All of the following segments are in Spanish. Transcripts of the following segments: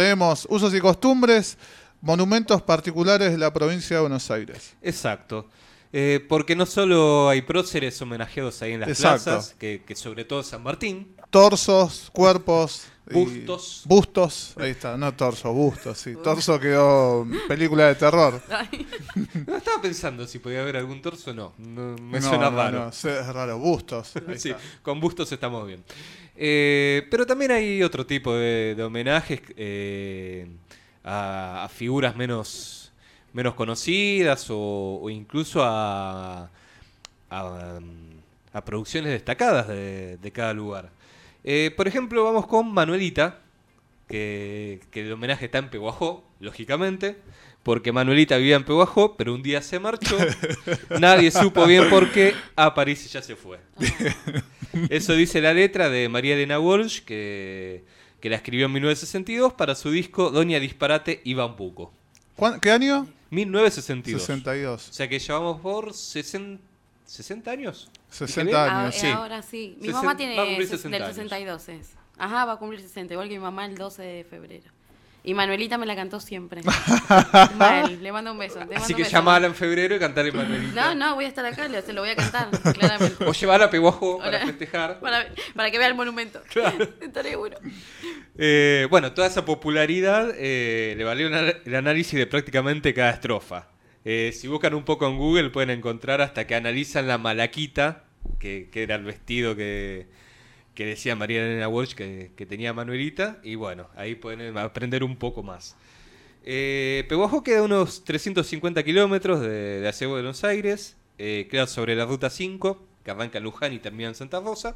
Tenemos usos y costumbres, monumentos particulares de la provincia de Buenos Aires. Exacto. Eh, porque no solo hay próceres homenajeados ahí en las Exacto. plazas, que, que sobre todo San Martín, Torsos, cuerpos. y- Bustos. Bustos. Ahí está, no torso, bustos, sí. Torso quedó película de terror. no estaba pensando si podía haber algún torso, no, no me No, suena no, raro. no, es raro, bustos. Ahí Sí, está. con bustos estamos bien. Eh, pero también hay otro tipo de, homenajes eh, a, figuras menos, menos conocidas o, incluso a, um, a producciones destacadas de, de cada lugar. Eh, por ejemplo, vamos con Manuelita, que, que el homenaje está en Peguajó, lógicamente, porque Manuelita vivía en Peguajó, pero un día se marchó, nadie supo bien por qué, a París y ya se fue. Eso dice la letra de María Elena Walsh, que, que la escribió en 1962 para su disco Doña Disparate y Bambuco. ¿Cuán- ¿Qué año? 1962. 62. O sea que llevamos por 60, 60 años. 60 Ah, años. eh, sí. Ahora sí. Mi Sesen- mamá tiene va a cumplir ses- 60 del años. 62 es. Ajá, va a cumplir 60, igual que mi mamá el 12 de febrero. Y Manuelita me la cantó siempre. Mal, le mando un beso. mando Así que beso, llamala Ma. en febrero y cantale Manuelita. No, no, voy a estar acá, le- se lo voy a cantar, claramente. O llevar a Peguajo para Hola. festejar. Para, para que vea el monumento. Estaré bueno. Eh, bueno, toda esa popularidad eh, le valió una- el análisis de prácticamente cada estrofa. Eh, si buscan un poco en Google pueden encontrar hasta que analizan la malaquita, que, que era el vestido que, que decía María Elena Walsh que, que tenía Manuelita, y bueno, ahí pueden aprender un poco más. Eh, Peguajó queda a unos 350 kilómetros de, de de Buenos Aires, eh, queda sobre la ruta 5, que arranca en Luján y termina en Santa Rosa.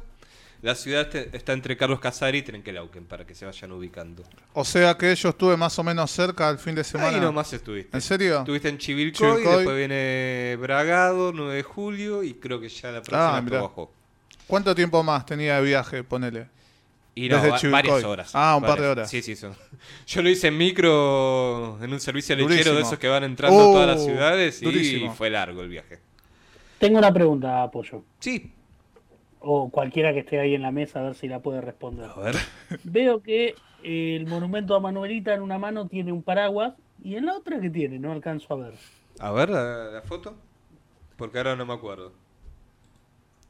La ciudad está entre Carlos Casari y Trenquelauquen, para que se vayan ubicando. O sea que yo estuve más o menos cerca el fin de semana. Ahí nomás estuviste. ¿En serio? Estuviste en Chivilcoy, Chivilcoy. después viene Bragado, 9 de julio, y creo que ya la próxima Ah. ¿Cuánto tiempo más tenía de viaje, ponele? Y no, Desde varias horas. Ah, un par de horas. Sí, sí, son. Yo lo hice en micro, en un servicio lechero Durísimo. de esos que van entrando a todas las Uh, ciudades, y durísimo. fue largo el viaje. Tengo una pregunta, Apoyo. Sí, O cualquiera que esté ahí en la mesa, a ver si la puede responder. a ver. Veo que el monumento a Manuelita en una mano tiene un paraguas y en la otra que tiene, no alcanzo a ver. A ver la, la foto, porque ahora no me acuerdo.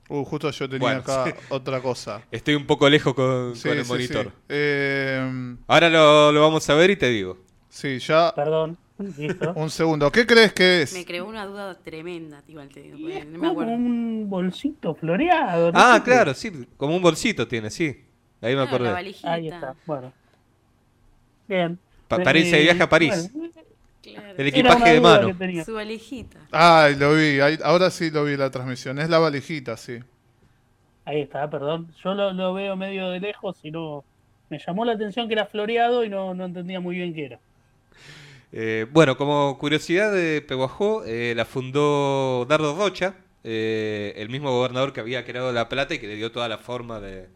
Uh, justo yo tenía Bueno, acá sí. otra cosa. Estoy un poco lejos con, Sí, con el sí, monitor. sí. Eh, Ahora lo, lo vamos a ver y te digo. sí, ya. Perdón. Listo. Un segundo. ¿Qué crees que es? Me creó una duda tremenda, igual te digo. Es no me como acuerdo. un bolsito floreado. no Ah, claro, sí, como un bolsito tiene, sí. Ahí me acordé. Ahí está, bueno. Bien. Pa- Eh, parece viaje a París. bueno, Claro. El equipaje de mano. Su valijita. Ay, lo vi. ahí- ahora sí lo vi en la transmisión. Es la valijita, sí. Ahí está, perdón. Yo lo, lo veo medio de lejos y no. Me llamó la atención que era floreado y no, no entendía muy bien qué era. Eh, bueno, como curiosidad de Peguajó, eh, la fundó Dardo Rocha, eh, el mismo gobernador que había creado La Plata y que le dio toda la forma de,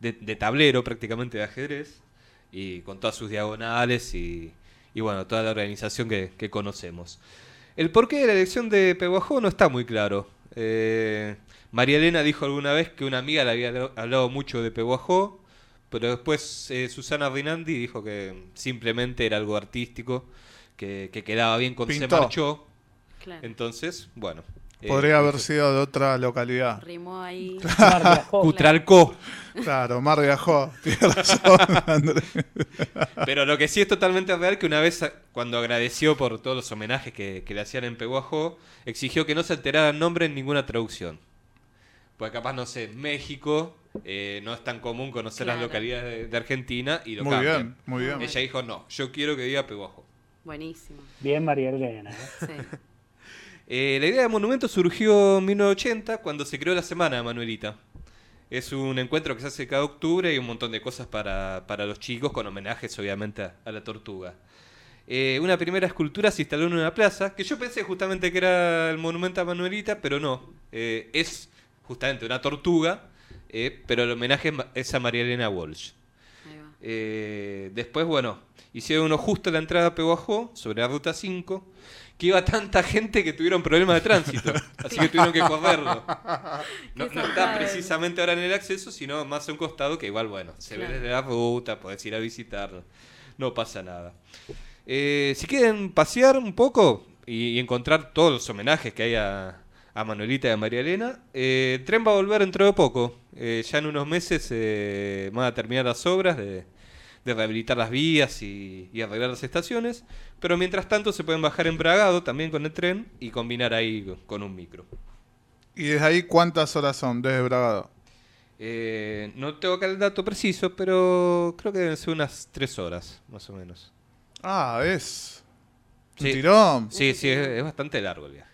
de- de tablero prácticamente de ajedrez, y con todas sus diagonales y, y bueno, toda la organización que, que conocemos. El porqué de la elección de Peguajó no está muy claro. Eh, María Elena dijo alguna vez que una amiga le había habl- hablado mucho de Peguajó, pero después eh, Susana Rinaldi dijo que simplemente era algo artístico, que, que quedaba bien con Se Pintó. Marchó. Claro. Entonces, bueno. Eh, Podría haber eso- sido de otra localidad. Rimó ahí. Viajó. Cutralcó. Claro, Mar viajó. Pero lo que sí es totalmente real que una vez cuando agradeció por todos los homenajes que, que le hacían en Peguajó, exigió que no se alterara el nombre en ninguna traducción. Pues capaz, no sé, en México eh, no es tan común conocer las Claro. localidades de, de Argentina y lo Muy cambian. bien, muy bien. Ella dijo, no, yo quiero que diga Peguajó. Buenísimo. Bien, María Elena. ¿eh? Sí. Eh, la idea de monumento surgió en 1980 cuando se creó la Semana de Manuelita. Es un encuentro que se hace cada octubre y un montón de cosas para, para los chicos, con homenajes obviamente a, a la tortuga. Eh, una primera escultura se instaló en una plaza, que yo pensé justamente que era el monumento a Manuelita, pero no. Eh, es justamente una tortuga, eh, pero el homenaje es a María Elena Walsh. Eh, después, bueno, hicieron uno justo a la entrada a Peguajó, sobre la ruta 5, que iba tanta gente que tuvieron problemas de tránsito. Así que tuvieron que correrlo. No, está precisamente ahora en el acceso, sino más a un costado que igual, bueno, se ve desde la ruta, podés ir a visitarlo. no pasa nada. Eh, si quieren pasear un poco y, y encontrar todos los homenajes que hay a, a Manuelita y a María Elena, eh, el tren va a volver dentro de poco. Eh, ya en unos meses van a terminar las obras de, de rehabilitar las vías y, y arreglar las estaciones, pero mientras tanto se pueden bajar en Bragado también con el tren y combinar ahí con- un micro. ¿Y desde ahí cuántas horas son desde Bragado? Eh, no tengo acá el dato preciso, pero creo que deben ser unas tres horas, más o menos. Ah, es. Un Sí. tirón. Sí, sí, es, es bastante largo el viaje.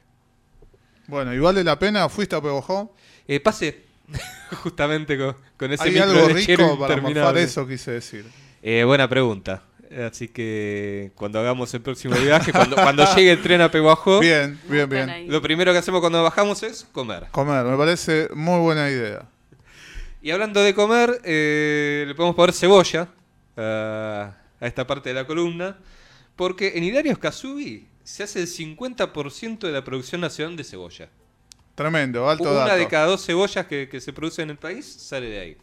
Bueno, ¿y vale la pena? ¿Fuiste a Pebojó? Eh, pase justamente con, con ese Hay micro algo rico para morfar eso, quise decir. Eh, buena pregunta. Así que cuando hagamos el próximo viaje, cuando, cuando llegue el tren a Peguajó, Bien, bien, bien. lo primero que hacemos cuando bajamos es comer. Comer, me parece muy buena idea. Y hablando de comer, eh, le podemos poner cebolla a, a esta parte de la columna, porque en Hilarios Kazubi se hace el 50% de la producción nacional de cebolla. Tremendo, alto Una dato. de cada dos cebollas que, que se producen en el país sale de ahí.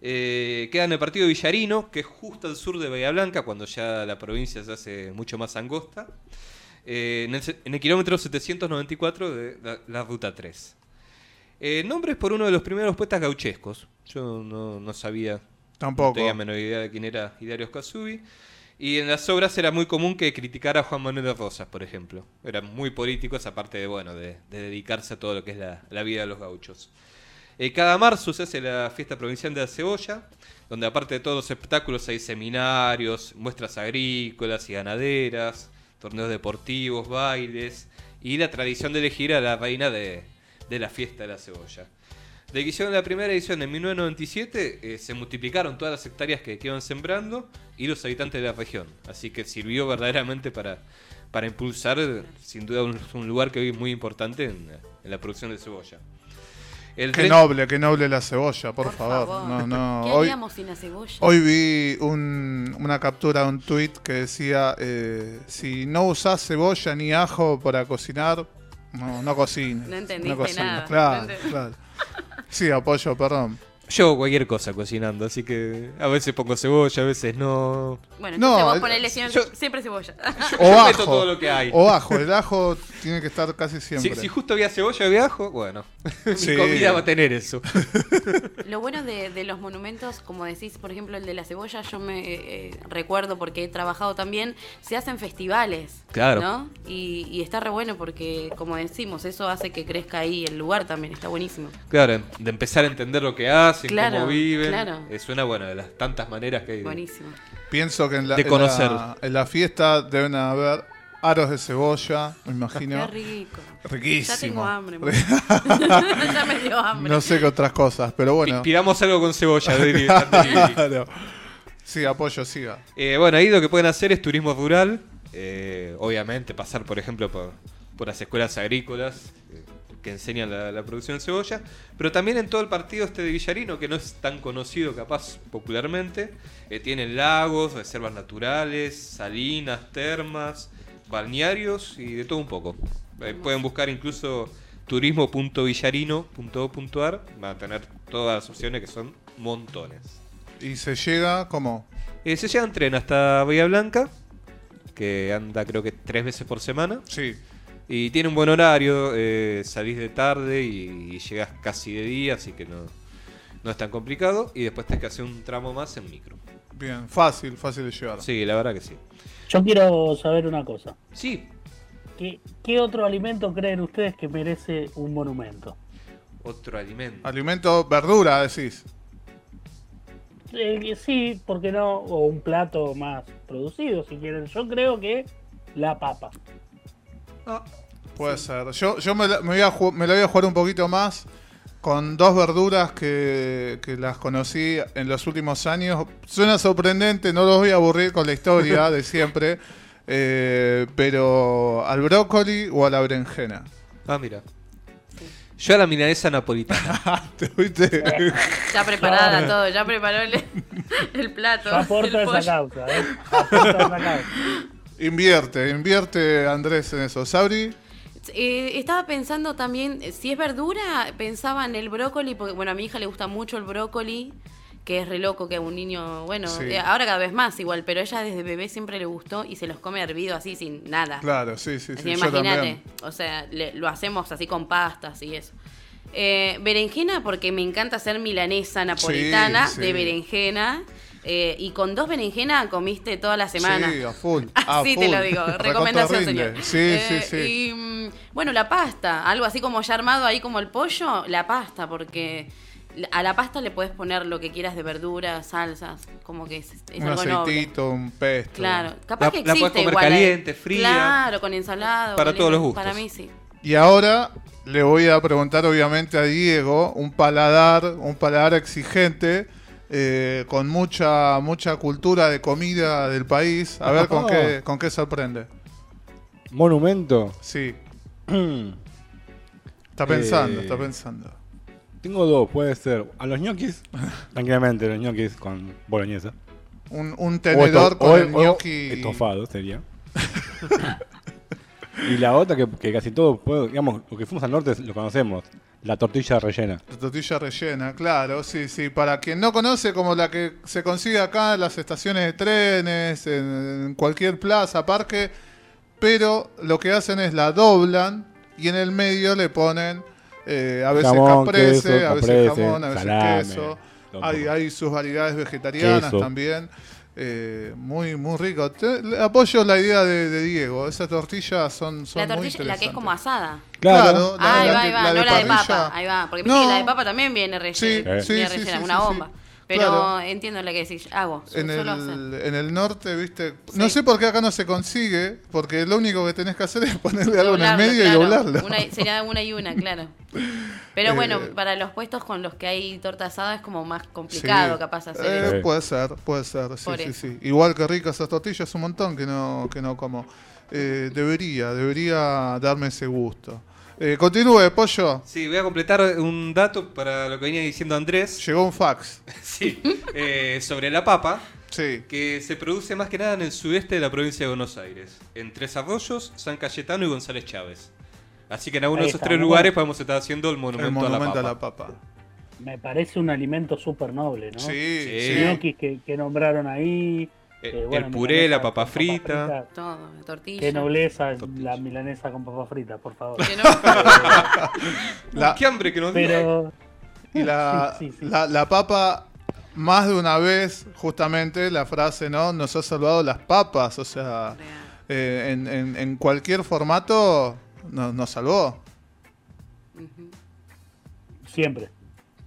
Eh, queda en el partido Villarino, que es justo al sur de Bahía Blanca, cuando ya la provincia se hace mucho más angosta. Eh, en, el, en el kilómetro 794 de la, la ruta 3. Eh, nombre es por uno de los primeros poetas gauchescos. Yo no, no sabía, no Tampoco. tenía menor idea de quién era Hilario Casubi. Y en las obras era muy común que criticara a Juan Manuel de Rosas, por ejemplo. Eran muy políticos, aparte de, bueno, de, de dedicarse a todo lo que es la, la vida de los gauchos. Eh, cada marzo se hace la fiesta provincial de la cebolla, donde aparte de todos los espectáculos hay seminarios, muestras agrícolas y ganaderas, torneos deportivos, bailes y la tradición de elegir a la reina de, la fiesta de la cebolla. De que hicieron la primera edición en 1997, eh, se multiplicaron todas las hectáreas que, iban sembrando y los habitantes de la región. Así que sirvió verdaderamente para, impulsar, sin duda, un, lugar que hoy es muy importante en la producción de cebolla. El Qué tren- noble, qué noble la cebolla, por, Por favor. favor. No, no. ¿Qué Hoy, haríamos sin la cebolla? hoy vi un- una captura de un tweet que decía: eh, si no usás cebolla ni ajo para cocinar, no, no cocines. No entendiste cocines. nada. Claro, No claro. Sí, apoyo, perdón. Yo hago cualquier cosa cocinando, así que a veces pongo cebolla, a veces no. Bueno, No, vos el- ponele siempre, yo- siempre cebolla. O Yo meto ajo. todo lo que hay. O ajo. El ajo tiene que estar casi Si, siempre. si justo había cebolla había ajo, bueno, Sí. mi comida va a tener eso. Lo bueno de, de los monumentos, como decís, por ejemplo, el de la cebolla, yo me eh, recuerdo porque he trabajado también, se hacen festivales. Claro. ¿no? Y, y está re bueno porque, como decimos, eso hace que crezca ahí el lugar también, está buenísimo. Claro, de empezar a entender lo que hacen, Claro, cómo viven. claro. Es una buena de las tantas maneras que hay. Buenísimo. Pienso que en la, De en conocer. la- en la fiesta deben haber aros de cebolla, me Qué imagino. rico. Riquísimo. Ya tengo hambre. ya me dio hambre. No sé qué otras cosas, pero bueno. Pidamos algo con cebolla. Claro. Sí, apoyo, siga. Eh, bueno, ahí lo que pueden hacer es turismo rural. eh, obviamente, pasar, por ejemplo, por, por las escuelas agrícolas eh, que enseñan la, la producción de cebolla. Pero también en todo el partido este de Villarino, que no es tan conocido capaz popularmente. eh, tienen lagos, reservas naturales, salinas, termas, balnearios y de todo un poco. Eh, pueden buscar incluso turismo.villarino.gov.ar. Van a tener todas las opciones que son montones. Y se llega como. Eh, se llega en tren hasta Bahía Blanca, que anda creo que tres veces por semana. Sí. Y tiene un buen horario, eh, salís de tarde y, y llegás casi de día, así que no, no es tan complicado. Y después tenés que hacer un tramo más en micro. Bien, fácil, fácil de llevar. Sí, la verdad que sí. Yo quiero saber una cosa. Sí, ¿Qué, qué otro alimento creen ustedes que merece un monumento? otro alimento. Alimento, verdura, decís. Eh, sí, ¿por qué no? O un plato más producido, si quieren. Yo creo que la papa. Ah, Puede ser. Yo, yo me, la, me voy a ju- me la voy a jugar un poquito más con dos verduras que, que las conocí en los últimos años. Suena sorprendente, no los voy a aburrir con la historia de siempre. eh, pero al brócoli o a la berenjena. ah, mira. Yo a la milanesa napolitana. Ya preparada todo, ya preparó el, el plato. Yo aporto el esa causa, ¿eh? Aporto esa causa. Invierte, invierte Andrés en eso. Sabri, Eh, estaba pensando también, eh, si es verdura, pensaba en el brócoli, porque bueno, a mi hija le gusta mucho el brócoli, que es re loco que a un niño, bueno, Sí. eh, ahora cada vez más igual, pero ella desde bebé siempre le gustó y se los come hervido así sin nada. Claro, sí, sí, Así sí. imagínate, o sea, le- lo hacemos así con pastas y eso. Eh, berenjena porque me encanta hacer milanesa napolitana sí. de berenjena. Eh, y con dos berenjenas comiste toda la semana. Sí, a full. a Así te full. lo digo, recomendación, señor. Sí, Eh, sí, sí. Y mm, bueno, la pasta, algo así como ya armado ahí como el pollo, la pasta, porque a la pasta le puedes poner lo que quieras de verduras, salsas, como que es, es un algo noble. aceitito, un pesto. Claro, capaz La- que la existe comer igual. eh. caliente, fría. Claro, con ensalada. Para todos los gustos. Para mí sí. Y ahora le voy a preguntar obviamente a Diego, un paladar, un paladar exigente, eh, con mucha, mucha cultura de comida del país. A ver con qué, con qué sorprende. Monumento. Sí, Tengo está pensando, Eh, está pensando. dos, puede ser. A los ñoquis, tranquilamente, los ñoquis con boloñesa. Un, un O tenedor esto- con o- el o gnocchi. Estofado sería. y la otra que, que casi todos, digamos, lo que fuimos al norte lo conocemos. La tortilla rellena. La tortilla rellena, claro, sí, sí. Para quien no conoce, como la que se consigue acá en las estaciones de trenes, en, cualquier plaza, parque, pero lo que hacen es la doblan y en el medio le ponen eh, a veces Jamón, caprese, queso, a veces caprese, jamón, a veces salame, queso. Hay, hay sus variedades vegetarianas Queso. también. Eh, muy muy rico. Te- le apoyo la idea de, de Diego. Esas tortillas son, son La muy tortilla, la que es como asada. Claro. la- Ah, ahí va, ahí va, la no la de papa. Ahí va, porque No. la de papa también viene rellena. Sí, viene sí, sí, rellena, sí, una sí, bomba. Pero Claro. entiendo la que decís, hago, su- en hacer. el, en el norte, viste. Sí. No sé por qué acá no se consigue, porque lo único que tenés que hacer es ponerle algo en el medio claro. y doblarlo. Una- sería una y una, claro. Pero Eh, bueno, para los puestos con los que hay torta asada es como más complicado Sí. capaz hacer Eh, eso. Puede ser, puede ser, sí, Por sí, eso. sí. Igual que ricas esas tortillas, un montón que no, que no como. Eh, debería, debería darme ese gusto. Eh, continúe, pollo. Sí, voy a completar un dato para lo que venía diciendo Andrés. Llegó un fax. Sí, eh, sobre la papa, Sí. que se produce más que nada en el sudeste de la provincia de Buenos Aires, en Tres Arroyos, San Cayetano y González Chávez. Así que en alguno de esos tres lugares podemos estar haciendo el monumento, El monumento a la papa. papa. Me parece un alimento súper noble, ¿no? Sí, Sí. sí. Ñoquis que, que nombraron ahí. Eh, bueno, el puré, la papa frita. Todo, tortilla. Qué nobleza Tortilla. la milanesa con papa frita, por favor. Que no- La- Uy, ¡Qué hambre que nos dio! Pero Y la, Sí, sí, sí. La, la papa, más de una vez, justamente la frase, ¿no? Nos ha salvado las papas. O sea, eh, en, en- en cualquier formato nos, nos salvó. Siempre.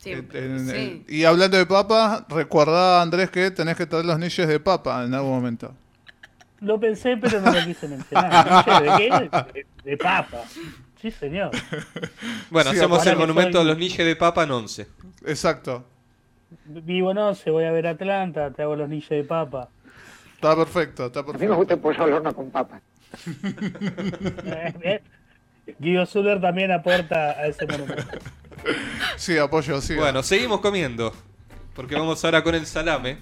Siempre. En- en- sí. y hablando de papas, recuerda, Andrés, que tenés que traer los niches de papa en algún momento. Lo pensé, pero no lo quise mencionar. ¿De qué? De, de papa. Sí, señor. Bueno, Sí, hacemos el monumento soy- a los niches de papa en 11. Exacto. Vivo no sé, voy a ver Atlanta, te hago los niches de papa. Está perfecto, está A mí me perfecto. gusta el pollo al horno con papas. Guido Zuller también aporta a ese monumento. Sí, apoyo, sí. Bueno, seguimos comiendo. Porque vamos ahora con el salame.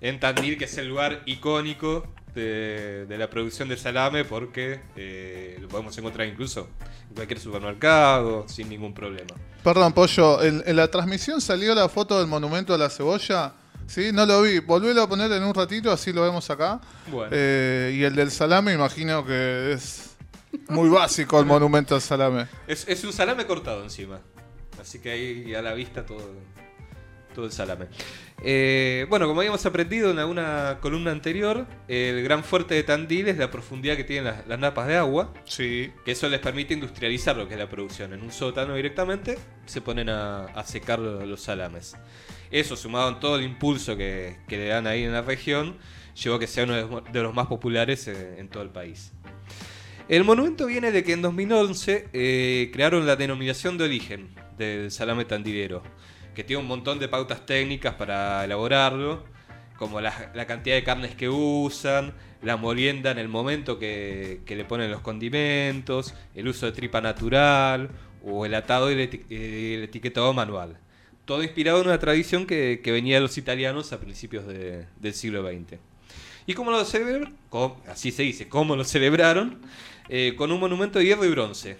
En Tandil, que es el lugar icónico de, de la producción de salame, porque eh, lo podemos encontrar incluso en cualquier supermercado, sin ningún problema. Perdón, Pollo, en, en la transmisión salió la foto del monumento a la cebolla. Sí, no lo vi. Volvélo a poner en un ratito, así lo vemos acá. Bueno. Eh, y el del salame, imagino que es muy básico el monumento al salame. Es, es un salame cortado encima. Así que ahí a la vista todo, todo el salame. Eh, bueno, como habíamos aprendido en alguna columna anterior, el gran fuerte de Tandil es la profundidad que tienen las, las napas de agua. Sí. Que eso les permite industrializar lo que es la producción. En un sótano directamente se ponen a, a secar lo- los salames. Eso, sumado en todo el impulso que, que le dan ahí en la región, llevó a que sea uno de los, de los más populares eh, en todo el país. El monumento viene de que en 2011 eh, crearon la denominación de origen del salame tandilero, que tiene un montón de pautas técnicas para elaborarlo, como la, cantidad de carnes que usan, la molienda en el momento que, que le ponen los condimentos, el uso de tripa natural o el atado y el, eh, etiquetado manual. Todo inspirado en una tradición que, venía de los italianos a principios de- del siglo XX. ¿Y cómo lo celebraron? Así se dice, ¿cómo lo celebraron? Eh, con un monumento de hierro y bronce,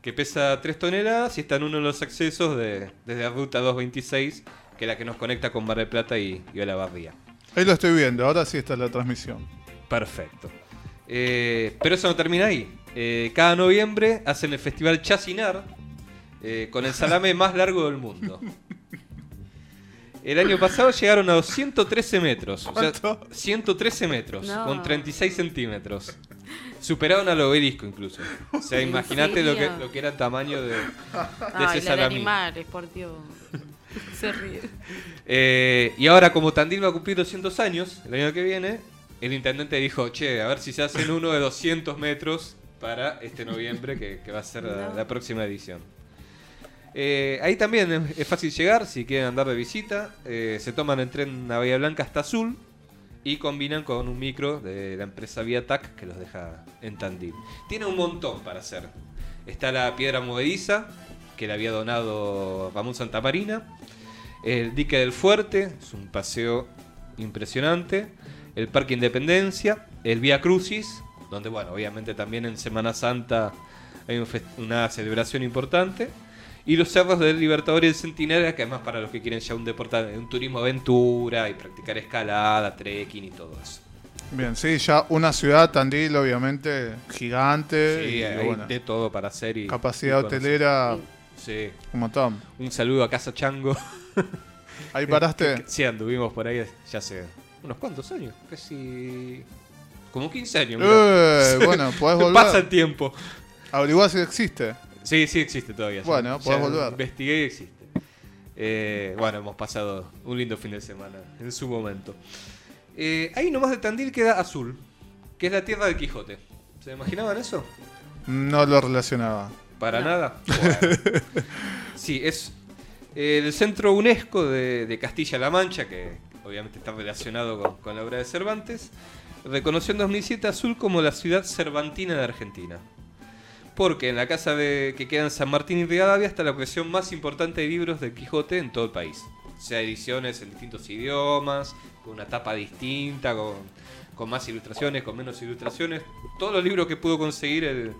que pesa 3 toneladas y está en uno de los accesos de, desde la ruta 226 que es la que nos conecta con Mar del Plata y, y Olavarría. Ahí lo estoy viendo, ahora sí está la transmisión. Perfecto. Eh, pero eso no termina ahí. Eh, cada noviembre hacen el festival Chacinar eh, con el salame más largo del mundo. El año pasado llegaron a los 113 metros. O sea, ¿Cuánto? 113 metros, No. con 36 centímetros. Superaron al obelisco incluso. O sea, ¿En imagínate lo que, lo que era el tamaño de, de Ay, ese salami. animales, por Dios. Se ríe. Eh, y ahora, como Tandil va a cumplir 200 años, el año que viene, el intendente dijo, che, a ver si se hacen uno de 200 metros para este noviembre, que, que va a ser la próxima edición. Eh, ahí también es, fácil llegar, si quieren andar de visita. eh, se toman el tren a Bahía Blanca hasta Azul y combinan con un micro de la empresa Viatac que los deja en Tandil. Tiene un montón para hacer. Está la piedra movediza, que le había donado Ramón Santamarina. El dique del Fuerte, es un paseo impresionante. El Parque Independencia. El Vía Crucis, donde, bueno, obviamente también en Semana Santa hay una celebración importante. Y los cerros del Libertador y el Centinela, que además para los que quieren ya un deporte, un turismo aventura y practicar escalada, trekking y todo eso. Bien, sí, ya una ciudad, Tandil, obviamente, gigante. Sí, y, hay bueno, de todo para hacer y capacidad y hotelera, Sí. un montón. Un saludo a Casa Chango. Ahí paraste. Sí, anduvimos por ahí ya hace unos cuantos años, casi como 15 años. Eh, bueno, podés volver. Pasa el tiempo. Averiguá si existe. Sí, sí existe todavía. Bueno, ya podés volver. Investigué y existe. Eh, bueno, hemos pasado un lindo fin de semana en su momento. Eh, ahí nomás de Tandil queda Azul, que es la tierra del Quijote. ¿Se imaginaban eso? No lo relacionaba. Para nada. Bueno. Sí, es el centro UNESCO de, de Castilla-La Mancha, que obviamente está relacionado con, con la obra de Cervantes, reconoció en 2007 a Azul como la ciudad cervantina de Argentina. Porque en la casa de, que queda en San Martín y Rivadavia está la colección más importante de libros del Quijote en todo el país. O sea, ediciones en distintos idiomas, con una tapa distinta, con, más ilustraciones, con menos ilustraciones. Todos los libros que pudo conseguir el,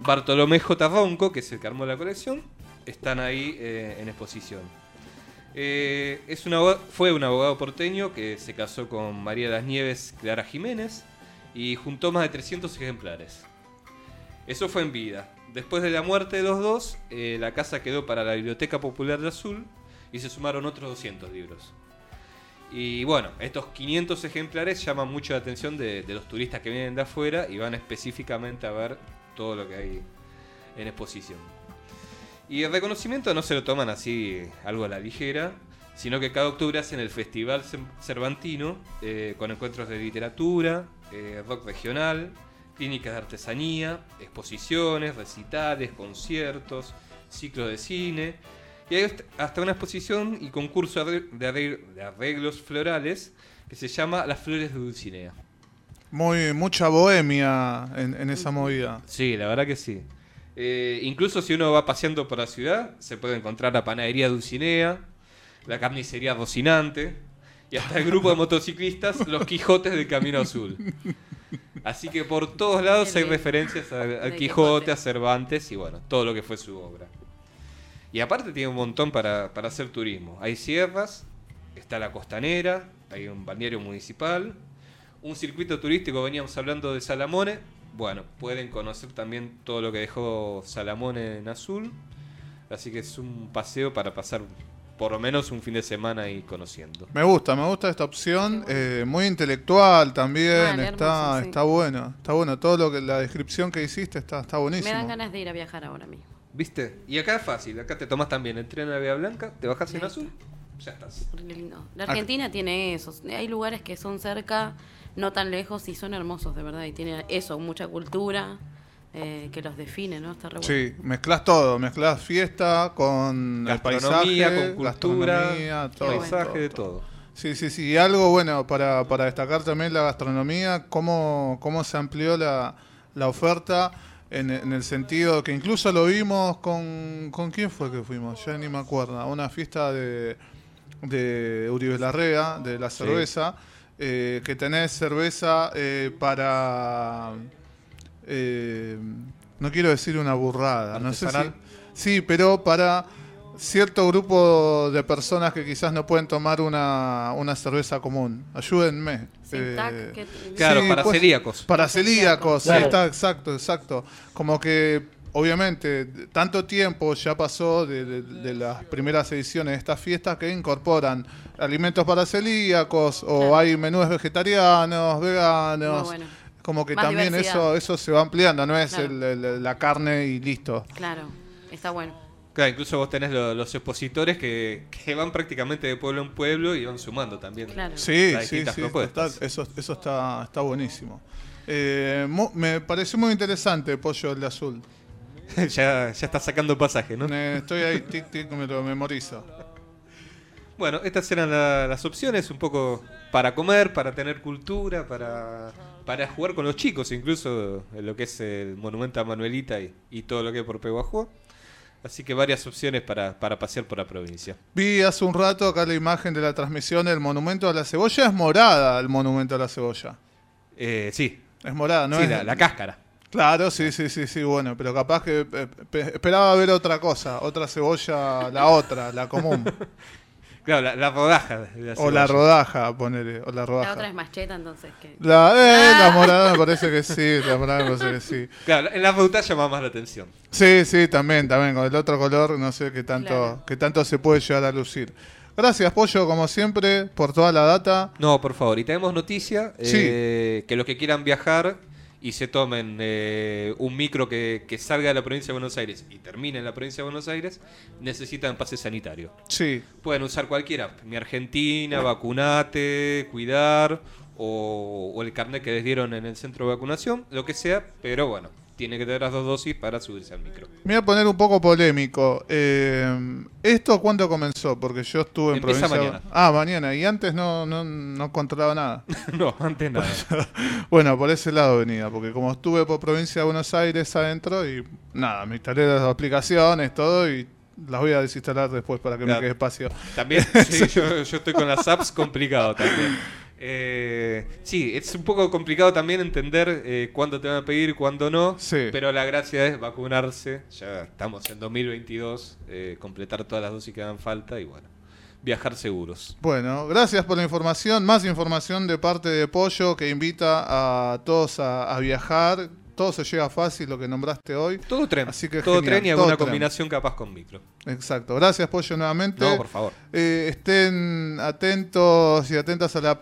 Bartolomé J. Ronco, que es el que armó la colección, están ahí eh, en exposición. Eh, es un abogado- fue un abogado porteño que se casó con María de las Nieves Clara Jiménez y juntó más de 300 ejemplares. Eso fue en vida. Después de la muerte de los dos, eh, la casa quedó para la Biblioteca Popular de Azul y se sumaron otros 200 libros. Y bueno, estos 500 ejemplares llaman mucho la atención de, los turistas que vienen de afuera y van específicamente a ver todo lo que hay en exposición. Y el reconocimiento no se lo toman así algo a la ligera, sino que cada octubre hacen el Festival Cervantino eh, con encuentros de literatura, eh, rock regional, clínicas de artesanía, exposiciones, recitales, conciertos, ciclos de cine. Y hay hasta- una exposición y concurso de arre- de arregl- de arreglos florales que se llama Las Flores de Dulcinea. Muy, mucha bohemia en, en esa movida. Sí, la verdad que sí. Eh, incluso si uno va paseando por la ciudad, se puede encontrar la panadería Dulcinea, la carnicería Rocinante y hasta el grupo de motociclistas Los Quijotes del Camino Azul. Así que por todos lados hay referencias a- Quijote. a Cervantes y bueno, todo lo que fue su obra. Y aparte tiene un montón para, para hacer turismo. Hay sierras, está la costanera, hay un balneario municipal, un circuito turístico, veníamos hablando de Salamone. Bueno, pueden conocer también todo lo que dejó Salamone en azul. Así que es un paseo para pasar por lo menos un fin de semana ahí conociendo. Me gusta, me gusta esta opción. eh, muy intelectual también. Mal, está, hermoso, sí. está bueno. Está bueno. Todo lo que la descripción que hiciste está, está Me buenísimo. dan ganas de ir a viajar ahora mismo. ¿Viste? Y acá es fácil, acá te tomas también el tren a Vía Blanca, te bajas en azul, ya estás. Lindo. La Argentina tiene eso. Hay lugares que son cerca, no tan lejos y son hermosos de verdad. Y tiene eso, mucha cultura eh, que los define, ¿no? Está re bueno. Sí, mezclas todo. Mezclas fiesta con el paisaje, con cultura, gastronomía, todo, paisaje, de todo. todo. Sí, sí, sí. Y algo bueno para, para destacar también la gastronomía, cómo, cómo se amplió la, la oferta en, en el sentido que incluso lo vimos con... ¿Con quién fue que fuimos? Ya ni me acuerdo. A una fiesta de, de Uribe Larrea, de la Sí. cerveza, eh, que tenés cerveza eh, para... eh, no quiero decir una burrada, no sé si... ¿Artesanal? Sí, pero para cierto grupo de personas que quizás no pueden tomar una, una cerveza común. Ayúdenme. Eh, que- Claro, Sí, para pues, celíacos. para celíacos, sí, está, exacto, exacto. Como que, obviamente, tanto tiempo ya pasó de, de- de las primeras ediciones de estas fiestas que incorporan alimentos para celíacos o Claro. hay menús vegetarianos, veganos. Muy bueno. Como que Más también diversidad. eso, eso se va ampliando, no es Claro. el- el- la carne y listo. Claro, está bueno. Claro, incluso vos tenés lo- los expositores que, que van prácticamente de pueblo en pueblo y van sumando también. Claro. Sí, las sí, sí, total, eso, eso está, está buenísimo. Eh, mu- me pareció muy interesante Pollo el de Azul. ya, ya está sacando pasaje, ¿no? Eh, estoy ahí, tic, tic, me lo memorizo. Bueno, estas eran la- las opciones, un poco para comer, para tener cultura, para, para jugar con los chicos, incluso en lo que es el monumento a Manuelita y, y todo lo que hay por Peguajó. Así que varias opciones para, para pasear por la provincia. Vi hace un rato acá la imagen de la transmisión del monumento a la cebolla. Es morada el monumento a la cebolla. Eh, sí, Es morada, ¿no? sí, es- la, la cáscara. Claro, sí, sí, sí, sí, bueno, pero capaz que eh, pe- esperaba ver otra cosa, otra cebolla, la otra, la común. Claro, la, la rodaja. de la o la rodaja, ponele, o la La rodaja. otra es macheta, entonces. que La, eh, Ah. la morada me parece que sí, la morada me parece que sí. Claro, en la fruta llama más la atención. Sí, sí, también, también, con el otro color, no sé qué tanto, Claro. qué tanto se puede llegar a lucir. Gracias, Pollo, como siempre, por toda la data. No, por favor. Y tenemos noticia Sí. eh, que los que quieran viajar y se tomen eh, un micro que, que salga de la provincia de Buenos Aires y termine en la provincia de Buenos Aires, necesitan pase sanitario. Sí, Pueden usar cualquiera, mi Argentina, vacunate, cuidar, o, o el carnet que les dieron en el centro de vacunación, lo que sea, pero bueno, tiene que tener las dos dosis para subirse al micro. me voy a poner un poco polémico. Eh, ¿Esto cuándo comenzó? Porque yo estuve en Empieza provincia... mañana. Ah, mañana, y antes no, no, no controlaba nada. no, antes nada. Bueno, por ese lado venía, porque como estuve por provincia de Buenos Aires adentro y nada, me instalé las aplicaciones, todo y las voy a desinstalar después para que Claro. me quede espacio. También, sí, yo, yo estoy con las apps complicado también. Eh, sí, es un poco complicado también entender eh, cuándo te van a pedir y cuándo no. Sí. Pero la gracia es vacunarse. Ya estamos en 2022, eh, completar todas las dosis que dan falta y bueno, viajar seguros. Bueno, gracias por la información. Más información de parte de Pollo que invita a todos a, a viajar. Todo se llega fácil, lo que nombraste hoy. Todo tren. Así que todo genial, tren y todo alguna tren. combinación capaz con micro. Exacto. Gracias, Pollo, nuevamente. No, por favor. Eh, estén atentos y atentas a, la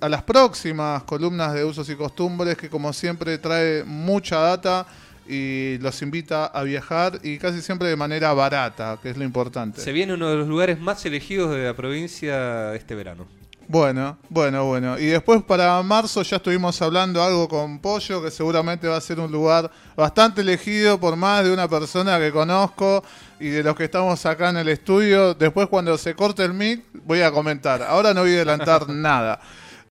a las próximas columnas de usos y costumbres que como siempre trae mucha data y los invita a viajar y casi siempre de manera barata, que es lo importante. Se viene uno de los lugares más elegidos de la provincia este verano. Bueno, bueno, bueno. Y después para marzo ya estuvimos hablando algo con Pollo, que seguramente va a ser un lugar bastante elegido por más de una persona que conozco y de los que estamos acá en el estudio. Después cuando se corte el mic voy a comentar. Ahora no voy a adelantar nada.